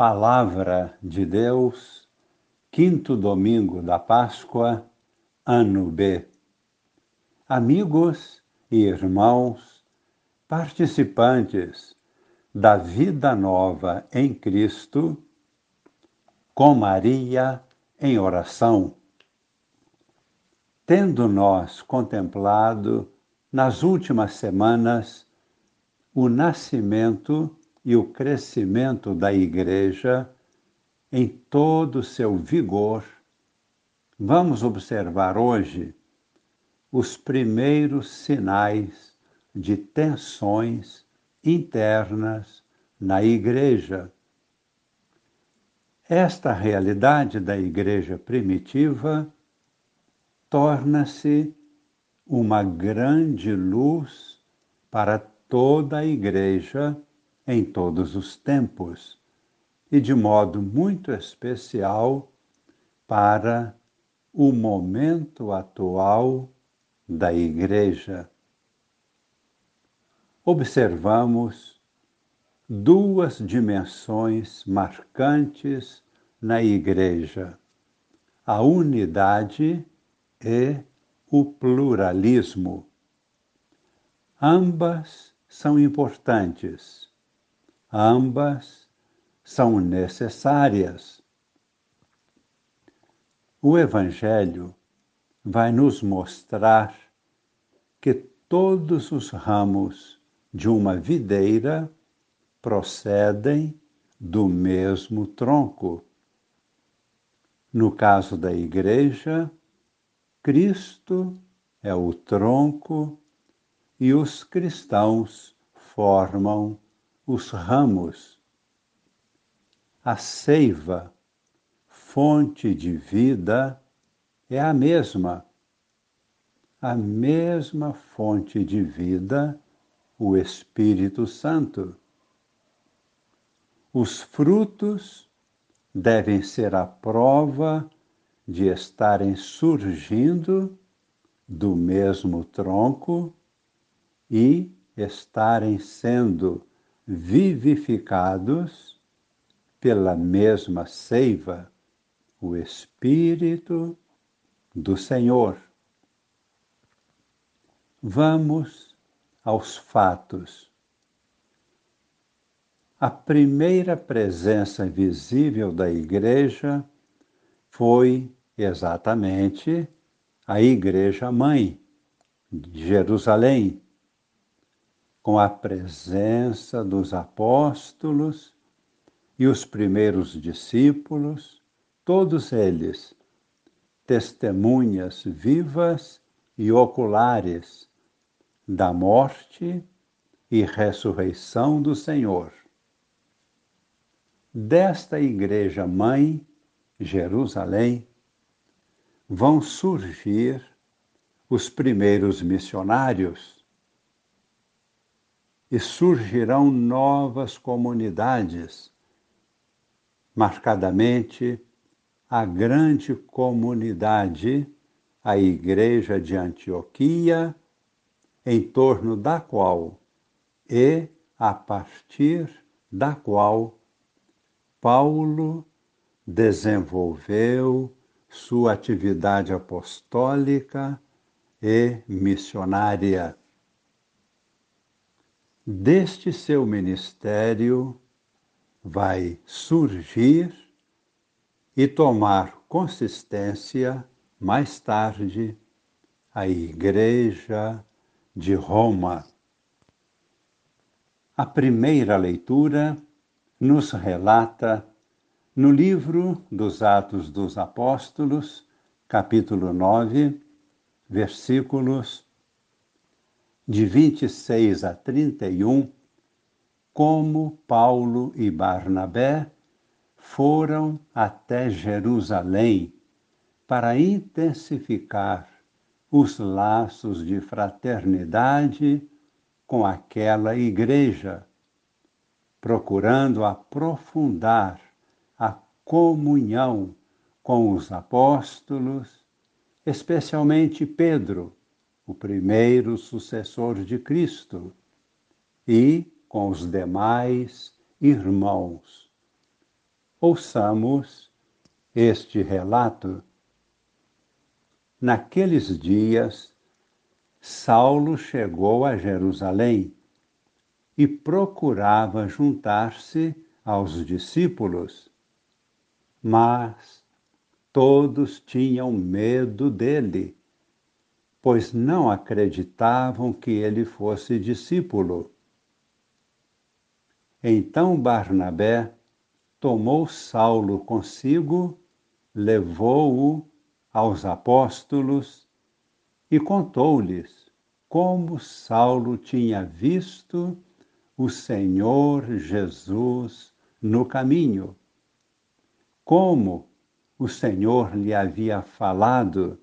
Palavra de Deus, quinto domingo da Páscoa, ano B. Amigos e irmãos, participantes da vida nova em Cristo, com Maria em oração. Tendo nós contemplado nas últimas semanas o nascimento e o crescimento da Igreja em todo o seu vigor, vamos observar hoje os primeiros sinais de tensões internas na Igreja. Esta realidade da Igreja primitiva torna-se uma grande luz para toda a Igreja em todos os tempos e de modo muito especial para o momento atual da Igreja. Observamos duas dimensões marcantes na Igreja: a unidade e o pluralismo. Ambas são importantes Ambas são necessárias. O Evangelho vai nos mostrar que todos os ramos de uma videira procedem do mesmo tronco. No caso da Igreja, Cristo é o tronco e os cristãos formam os ramos. A seiva, fonte de vida, é a mesma. A mesma fonte de vida, o Espírito Santo. Os frutos devem ser a prova de estarem surgindo do mesmo tronco e estarem sendo vivificados pela mesma seiva, o Espírito do Senhor. Vamos aos fatos. A primeira presença visível da Igreja foi exatamente a Igreja Mãe de Jerusalém, com a presença dos apóstolos e os primeiros discípulos, todos eles testemunhas vivas e oculares da morte e ressurreição do Senhor. Desta Igreja Mãe, Jerusalém, vão surgir os primeiros missionários e surgirão novas comunidades, marcadamente a grande comunidade, a Igreja de Antioquia, em torno da qual e a partir da qual Paulo desenvolveu sua atividade apostólica e missionária. Deste seu ministério vai surgir e tomar consistência mais tarde a Igreja de Roma. A primeira leitura nos relata no livro dos Atos dos Apóstolos, capítulo 9, versículos de 26 a 31, como Paulo e Barnabé foram até Jerusalém para intensificar os laços de fraternidade com aquela igreja, procurando aprofundar a comunhão com os apóstolos, especialmente Pedro o primeiro sucessor de Cristo, e com os demais irmãos. Ouçamos este relato. Naqueles dias, Saulo chegou a Jerusalém e procurava juntar-se aos discípulos, mas todos tinham medo dele, pois não acreditavam que ele fosse discípulo. Então Barnabé tomou Saulo consigo, levou-o aos apóstolos e contou-lhes como Saulo tinha visto o Senhor Jesus no caminho, como o Senhor lhe havia falado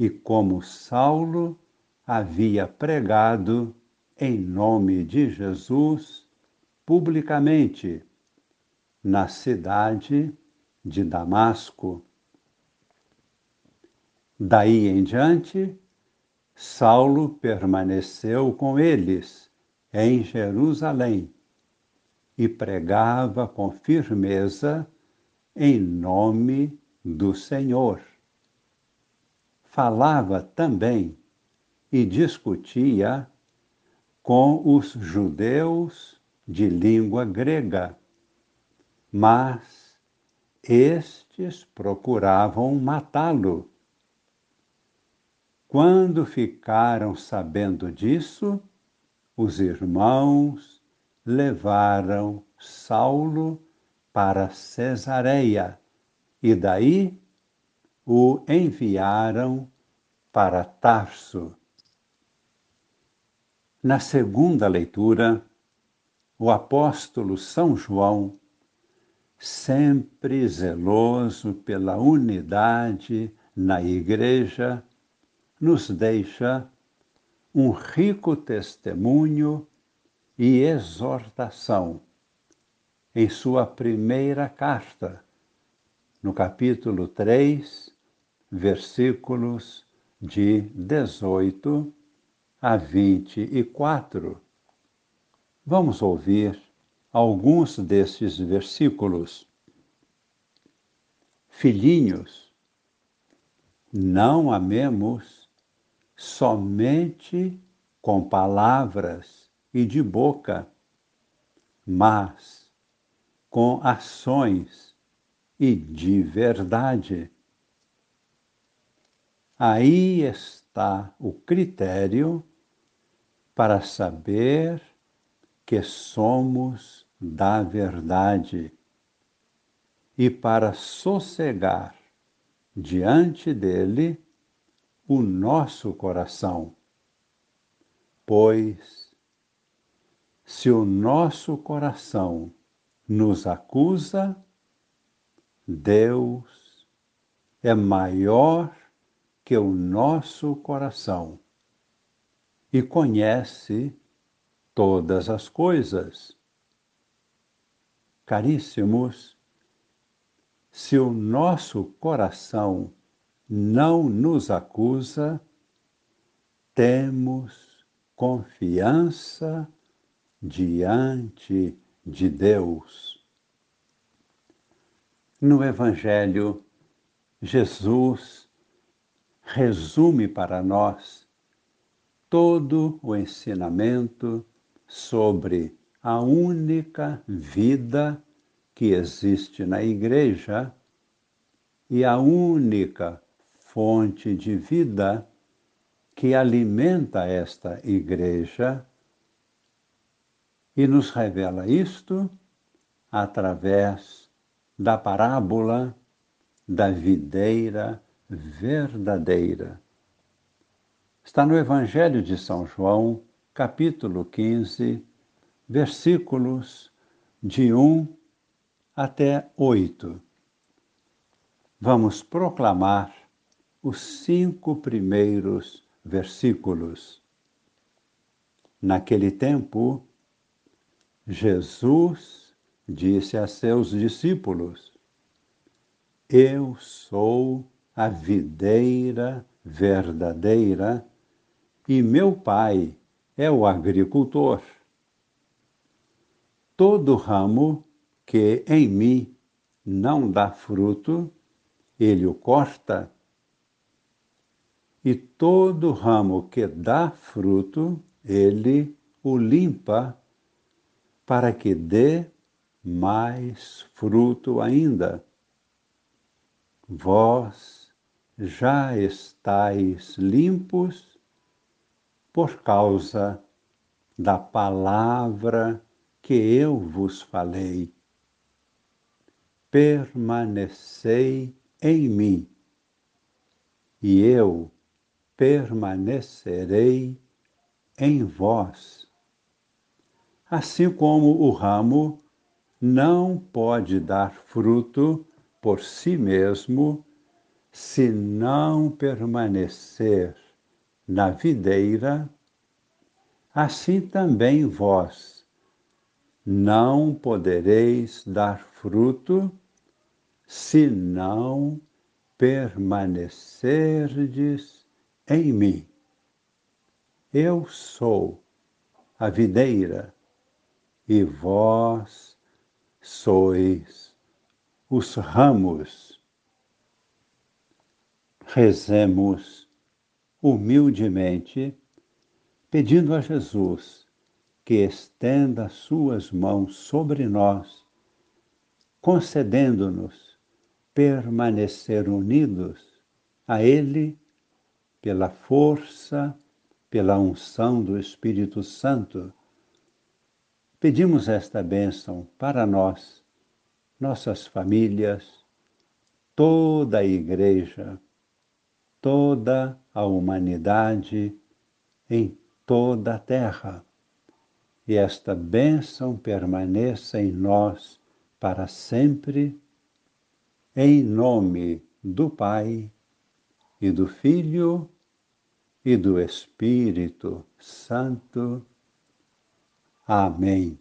e como Saulo havia pregado em nome de Jesus publicamente na cidade de Damasco. Daí em diante, Saulo permaneceu com eles em Jerusalém e pregava com firmeza em nome do Senhor. Falava também e discutia com os judeus de língua grega mas estes procuravam matá-lo. Quando ficaram sabendo disso, os irmãos levaram Saulo para Cesareia e daí o enviaram para Tarso. Na segunda leitura, o apóstolo São João sempre zeloso pela unidade na Igreja, nos deixa um rico testemunho e exortação em sua primeira carta, no capítulo 3, versículos de 18 a 24. Vamos ouvir alguns destes versículos. Filhinhos, não amemos somente com palavras e de boca, mas com ações e de verdade. Aí está o critério para saber que somos da verdade e para sossegar diante dele o nosso coração. Pois, se o nosso coração nos acusa, Deus é maior que o nosso coração e conhece todas as coisas. Caríssimos, se o nosso coração não nos acusa, temos confiança diante de Deus. No Evangelho, Jesus resume para nós todo o ensinamento sobre a única vida que existe na Igreja e a única fonte de vida que alimenta esta Igreja e nos revela isto através da parábola da videira verdadeira. Está no Evangelho de São João, capítulo 15, versículos de 1 até 8. Vamos proclamar os cinco primeiros versículos. Naquele tempo, Jesus disse a seus discípulos: Eu sou a videira verdadeira e meu Pai é o agricultor. Todo ramo que em mim não dá fruto, ele o corta. E todo ramo que dá fruto, ele o limpa, para que dê mais fruto ainda. Vós já estáis limpos por causa da palavra que eu vos falei. Permanecei em mim, e eu permanecerei em vós. Assim como o ramo não pode dar fruto por si mesmo se não permanecer na videira, assim também vós não podereis dar fruto se não permanecerdes em mim. Eu sou a videira e vós sois os ramos. Rezemos humildemente, pedindo a Jesus que estenda suas mãos sobre nós, concedendo-nos permanecer unidos a Ele pela força, pela unção do Espírito Santo. Pedimos esta bênção para nós, nossas famílias, toda a Igreja, toda a humanidade em toda a terra. E esta bênção permaneça em nós para sempre, em nome do Pai e do Filho e do Espírito Santo. Amém.